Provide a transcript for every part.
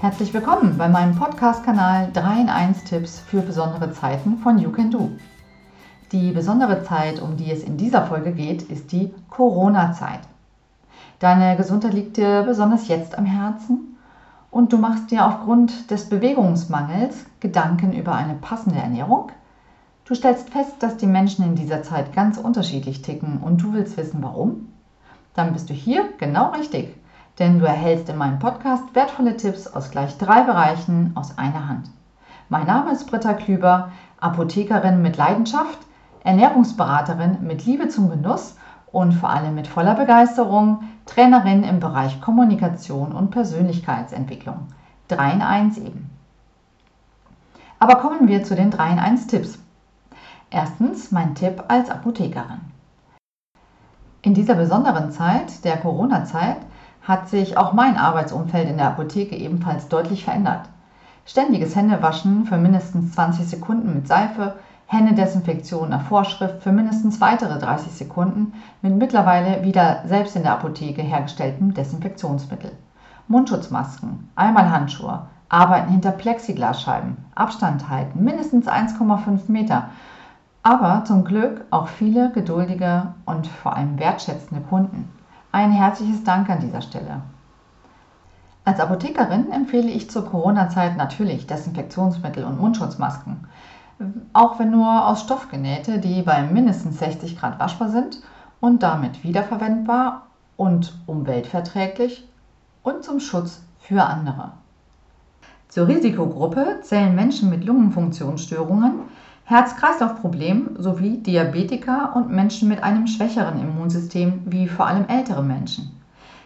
Herzlich willkommen bei meinem Podcast-Kanal 3 in 1 Tipps für besondere Zeiten von You Can Do. Die besondere Zeit, um die es in dieser Folge geht, ist die Corona-Zeit. Deine Gesundheit liegt dir besonders jetzt am Herzen und du machst dir aufgrund des Bewegungsmangels Gedanken über eine passende Ernährung. Du stellst fest, dass die Menschen in dieser Zeit ganz unterschiedlich ticken und du willst wissen, warum? Dann bist du hier genau richtig denn du erhältst in meinem Podcast wertvolle Tipps aus gleich drei Bereichen aus einer Hand. Mein Name ist Britta Klüber, Apothekerin mit Leidenschaft, Ernährungsberaterin mit Liebe zum Genuss und vor allem mit voller Begeisterung, Trainerin im Bereich Kommunikation und Persönlichkeitsentwicklung. 3 in 1 eben. Aber kommen wir zu den 3 in 1 Tipps. Erstens mein Tipp als Apothekerin. In dieser besonderen Zeit, der Corona-Zeit, hat sich auch mein Arbeitsumfeld in der Apotheke ebenfalls deutlich verändert. Ständiges Händewaschen für mindestens 20 Sekunden mit Seife, Händedesinfektion nach Vorschrift für mindestens weitere 30 Sekunden mit mittlerweile wieder selbst in der Apotheke hergestelltem Desinfektionsmittel. Mundschutzmasken, einmal Handschuhe, Arbeiten hinter Plexiglasscheiben, Abstand halten, mindestens 1,5 Meter. Aber zum Glück auch viele geduldige und vor allem wertschätzende Kunden. Ein herzliches Dank an dieser Stelle. Als Apothekerin empfehle ich zur Corona-Zeit natürlich Desinfektionsmittel und Mundschutzmasken. Auch wenn nur aus Stoff genähte, die bei mindestens 60 Grad waschbar sind und damit wiederverwendbar und umweltverträglich und zum Schutz für andere. Zur Risikogruppe zählen Menschen mit Lungenfunktionsstörungen, Herz-Kreislauf-Problemen sowie Diabetiker und Menschen mit einem schwächeren Immunsystem wie vor allem ältere Menschen.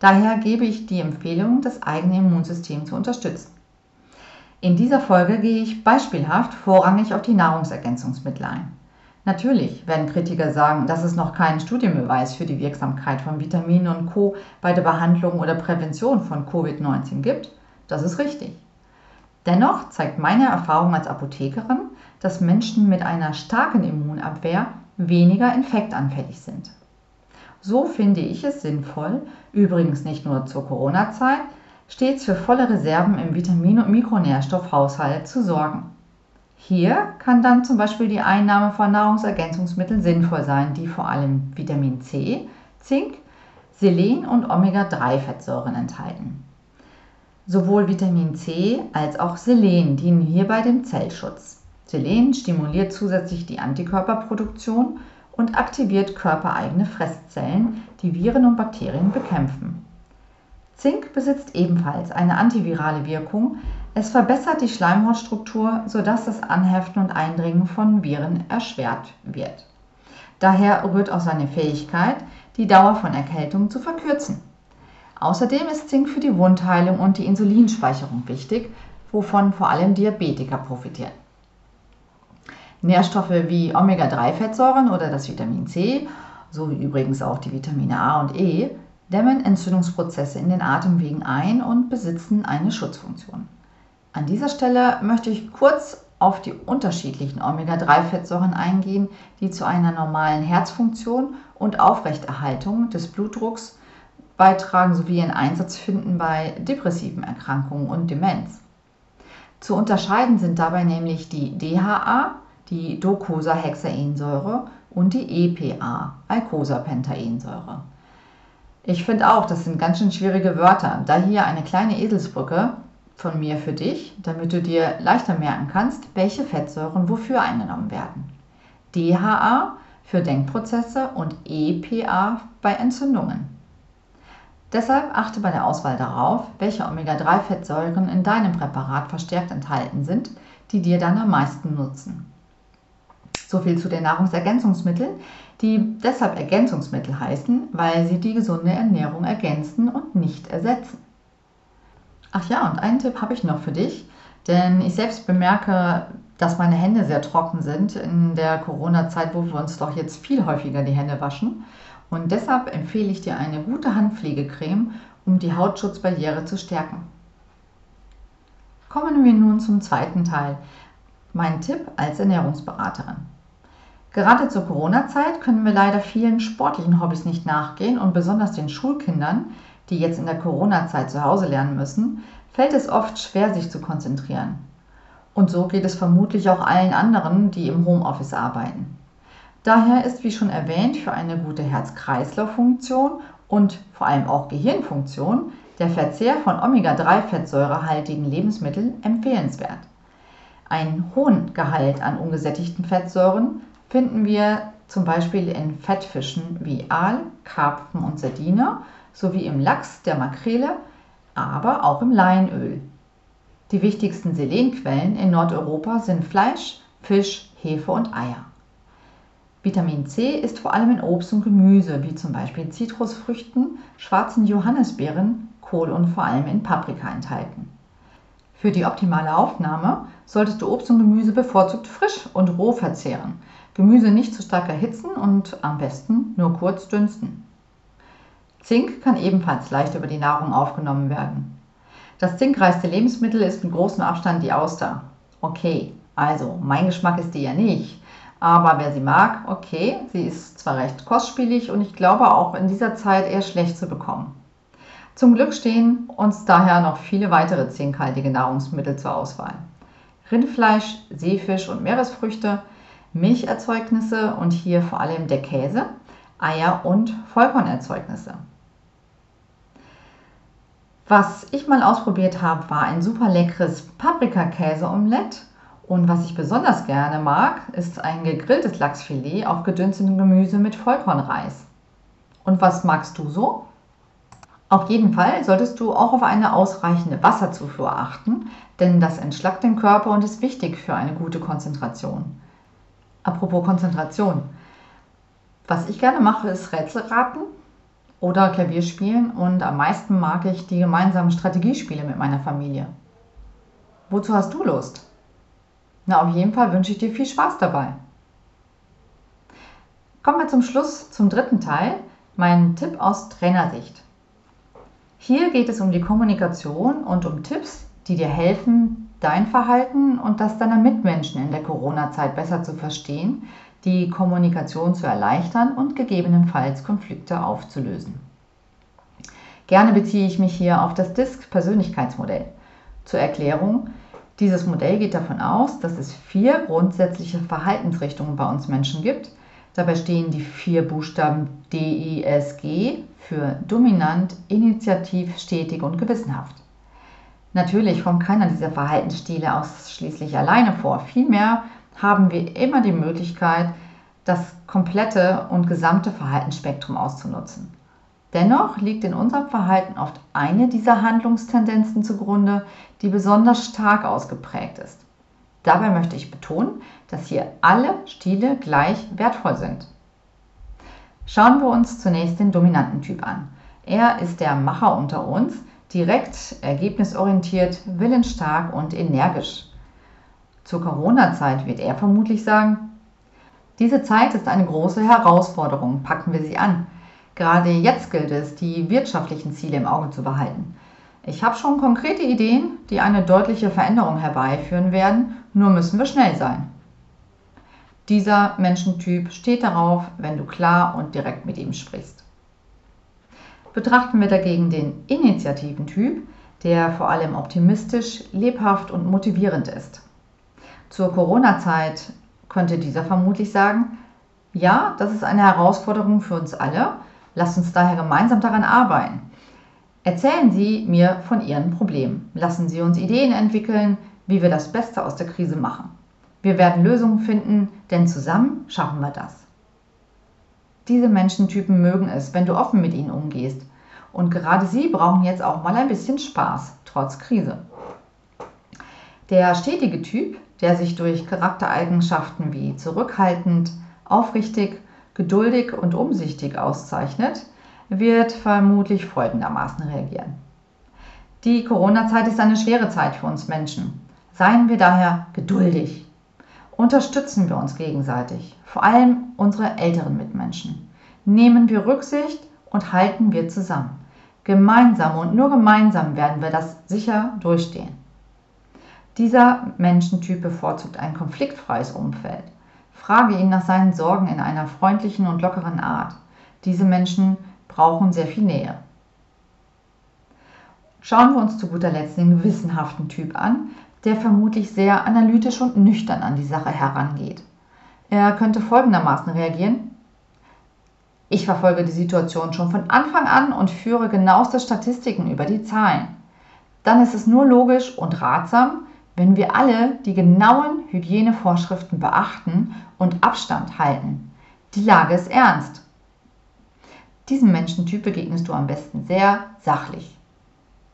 Daher gebe ich die Empfehlung, das eigene Immunsystem zu unterstützen. In dieser Folge gehe ich beispielhaft vorrangig auf die Nahrungsergänzungsmittel ein. Natürlich werden Kritiker sagen, dass es noch keinen Studienbeweis für die Wirksamkeit von Vitaminen und Co. bei der Behandlung oder Prävention von Covid-19 gibt. Das ist richtig. Dennoch zeigt meine Erfahrung als Apothekerin, dass Menschen mit einer starken Immunabwehr weniger infektanfällig sind. So finde ich es sinnvoll, übrigens nicht nur zur Corona-Zeit, stets für volle Reserven im Vitamin- und Mikronährstoffhaushalt zu sorgen. Hier kann dann zum Beispiel die Einnahme von Nahrungsergänzungsmitteln sinnvoll sein, die vor allem Vitamin C, Zink, Selen und Omega-3-Fettsäuren enthalten. Sowohl Vitamin C als auch Selen dienen hierbei dem Zellschutz. Selen stimuliert zusätzlich die Antikörperproduktion und aktiviert körpereigene Fresszellen, die Viren und Bakterien bekämpfen. Zink besitzt ebenfalls eine antivirale Wirkung. Es verbessert die Schleimhautstruktur, sodass das Anheften und Eindringen von Viren erschwert wird. Daher rührt auch seine Fähigkeit, die Dauer von Erkältung zu verkürzen. Außerdem ist Zink für die Wundheilung und die Insulinspeicherung wichtig, wovon vor allem Diabetiker profitieren. Nährstoffe wie Omega-3-Fettsäuren oder das Vitamin C, sowie übrigens auch die Vitamine A und E, dämmen Entzündungsprozesse in den Atemwegen ein und besitzen eine Schutzfunktion. An dieser Stelle möchte ich kurz auf die unterschiedlichen Omega-3-Fettsäuren eingehen, die zu einer normalen Herzfunktion und Aufrechterhaltung des Blutdrucks beitragen sowie ihren Einsatz finden bei depressiven Erkrankungen und Demenz. Zu unterscheiden sind dabei nämlich die DHA, die Docosahexaensäure und die EPA, Eicosapentaensäure. Ich finde auch, das sind ganz schön schwierige Wörter. Da hier eine kleine Eselsbrücke von mir für dich, damit du dir leichter merken kannst, welche Fettsäuren wofür eingenommen werden. DHA für Denkprozesse und EPA bei Entzündungen. Deshalb achte bei der Auswahl darauf, welche Omega-3-Fettsäuren in deinem Präparat verstärkt enthalten sind, die dir dann am meisten nutzen. So viel zu den Nahrungsergänzungsmitteln, die deshalb Ergänzungsmittel heißen, weil sie die gesunde Ernährung ergänzen und nicht ersetzen. Ach ja, und einen Tipp habe ich noch für dich, denn ich selbst bemerke, dass meine Hände sehr trocken sind in der Corona-Zeit, wo wir uns doch jetzt viel häufiger die Hände waschen. Und deshalb empfehle ich dir eine gute Handpflegecreme, um die Hautschutzbarriere zu stärken. Kommen wir nun zum zweiten Teil, mein Tipp als Ernährungsberaterin. Gerade zur Corona-Zeit können wir leider vielen sportlichen Hobbys nicht nachgehen und besonders den Schulkindern, die jetzt in der Corona-Zeit zu Hause lernen müssen, fällt es oft schwer, sich zu konzentrieren. Und so geht es vermutlich auch allen anderen, die im Homeoffice arbeiten. Daher ist, wie schon erwähnt, für eine gute Herz-Kreislauf-Funktion und vor allem auch Gehirnfunktion der Verzehr von Omega-3-fettsäurehaltigen Lebensmitteln empfehlenswert. Einen hohen Gehalt an ungesättigten Fettsäuren finden wir zum Beispiel in Fettfischen wie Aal, Karpfen und Sardine sowie im Lachs, der Makrele, aber auch im Leinöl. Die wichtigsten Selenquellen in Nordeuropa sind Fleisch, Fisch, Hefe und Eier. Vitamin C ist vor allem in Obst und Gemüse, wie zum Beispiel Zitrusfrüchten, schwarzen Johannisbeeren, Kohl und vor allem in Paprika enthalten. Für die optimale Aufnahme solltest du Obst und Gemüse bevorzugt frisch und roh verzehren. Gemüse nicht zu stark erhitzen und am besten nur kurz dünsten. Zink kann ebenfalls leicht über die Nahrung aufgenommen werden. Das zinkreichste Lebensmittel ist mit großem Abstand die Auster. Okay, also mein Geschmack ist die ja nicht. Aber wer sie mag, okay, sie ist zwar recht kostspielig und ich glaube auch in dieser Zeit eher schlecht zu bekommen. Zum Glück stehen uns daher noch viele weitere zinkhaltige Nahrungsmittel zur Auswahl. Rindfleisch, Seefisch und Meeresfrüchte, Milcherzeugnisse und hier vor allem der Käse, Eier und Vollkornerzeugnisse. Was ich mal ausprobiert habe, war ein super leckeres Paprikakäse-Omelett. Und was ich besonders gerne mag, ist ein gegrilltes Lachsfilet auf gedünstetem Gemüse mit Vollkornreis. Und was magst du so? Auf jeden Fall solltest du auch auf eine ausreichende Wasserzufuhr achten, denn das entschlackt den Körper und ist wichtig für eine gute Konzentration. Apropos Konzentration. Was ich gerne mache, ist Rätselraten oder Klavier spielen und am meisten mag ich die gemeinsamen Strategiespiele mit meiner Familie. Wozu hast du Lust? Na, auf jeden Fall wünsche ich dir viel Spaß dabei. Kommen wir zum Schluss zum dritten Teil, mein Tipp aus Trainersicht. Hier geht es um die Kommunikation und um Tipps, die dir helfen, dein Verhalten und das deiner Mitmenschen in der Corona-Zeit besser zu verstehen, die Kommunikation zu erleichtern und gegebenenfalls Konflikte aufzulösen. Gerne beziehe ich mich hier auf das DISC-Persönlichkeitsmodell. Zur Erklärung, dieses Modell geht davon aus, dass es vier grundsätzliche Verhaltensrichtungen bei uns Menschen gibt. Dabei stehen die vier Buchstaben D, I, S, G für dominant, initiativ, stetig und gewissenhaft. Natürlich kommt keiner dieser Verhaltensstile ausschließlich alleine vor. Vielmehr haben wir immer die Möglichkeit, das komplette und gesamte Verhaltensspektrum auszunutzen. Dennoch liegt in unserem Verhalten oft eine dieser Handlungstendenzen zugrunde, die besonders stark ausgeprägt ist. Dabei möchte ich betonen, dass hier alle Stile gleich wertvoll sind. Schauen wir uns zunächst den dominanten Typ an. Er ist der Macher unter uns, direkt, ergebnisorientiert, willensstark und energisch. Zur Corona-Zeit wird er vermutlich sagen, diese Zeit ist eine große Herausforderung, packen wir sie an. Gerade jetzt gilt es, die wirtschaftlichen Ziele im Auge zu behalten. Ich habe schon konkrete Ideen, die eine deutliche Veränderung herbeiführen werden, nur müssen wir schnell sein. Dieser Menschentyp steht darauf, wenn du klar und direkt mit ihm sprichst. Betrachten wir dagegen den initiativen Typ, der vor allem optimistisch, lebhaft und motivierend ist. Zur Corona-Zeit könnte dieser vermutlich sagen, ja, das ist eine Herausforderung für uns alle, lasst uns daher gemeinsam daran arbeiten. Erzählen Sie mir von Ihren Problemen, lassen Sie uns Ideen entwickeln, wie wir das Beste aus der Krise machen. Wir werden Lösungen finden, denn zusammen schaffen wir das. Diese Menschentypen mögen es, wenn du offen mit ihnen umgehst. Und gerade sie brauchen jetzt auch mal ein bisschen Spaß, trotz Krise. Der stetige Typ, der sich durch Charaktereigenschaften wie zurückhaltend, aufrichtig, geduldig und umsichtig auszeichnet, wird vermutlich folgendermaßen reagieren. Die Corona-Zeit ist eine schwere Zeit für uns Menschen. Seien wir daher geduldig, Unterstützen wir uns gegenseitig, vor allem unsere älteren Mitmenschen. Nehmen wir Rücksicht und halten wir zusammen. Gemeinsam und nur gemeinsam werden wir das sicher durchstehen. Dieser Menschentyp bevorzugt ein konfliktfreies Umfeld. Frage ihn nach seinen Sorgen in einer freundlichen und lockeren Art. Diese Menschen brauchen sehr viel Nähe. schauen wir uns zu guter Letzt den gewissenhaften Typ an, der vermutlich sehr analytisch und nüchtern an die Sache herangeht. Er könnte folgendermaßen reagieren. Ich verfolge die Situation schon von Anfang an und führe genaueste Statistiken über die Zahlen. Dann ist es nur logisch und ratsam, wenn wir alle die genauen Hygienevorschriften beachten und Abstand halten. Die Lage ist ernst. Diesem Menschentyp begegnest du am besten sehr sachlich.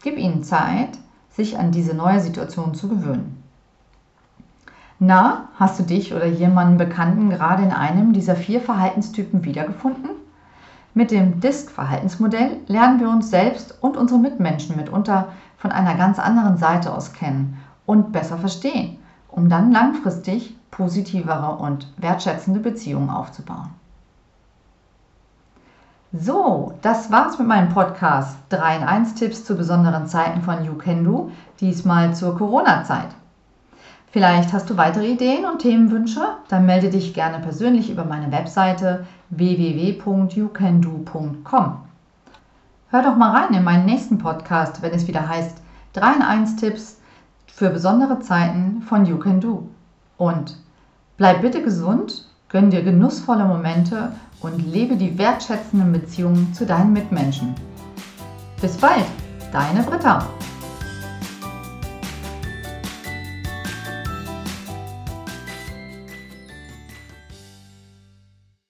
Gib ihnen Zeit, sich an diese neue Situation zu gewöhnen. Na, hast du dich oder jemanden Bekannten gerade in einem dieser vier Verhaltenstypen wiedergefunden? Mit dem DISC-Verhaltensmodell lernen wir uns selbst und unsere Mitmenschen mitunter von einer ganz anderen Seite aus kennen und besser verstehen, um dann langfristig positivere und wertschätzende Beziehungen aufzubauen. So, das war's mit meinem Podcast 3 in 1 Tipps zu besonderen Zeiten von You Can Do, diesmal zur Corona-Zeit. Vielleicht hast du weitere Ideen und Themenwünsche? Dann melde dich gerne persönlich über meine Webseite www.youcando.com. Hör doch mal rein in meinen nächsten Podcast, wenn es wieder heißt 3 in 1 Tipps für besondere Zeiten von You Can Do. Und bleib bitte gesund, gönn dir genussvolle Momente und lebe die wertschätzenden Beziehungen zu deinen Mitmenschen. Bis bald, deine Britta.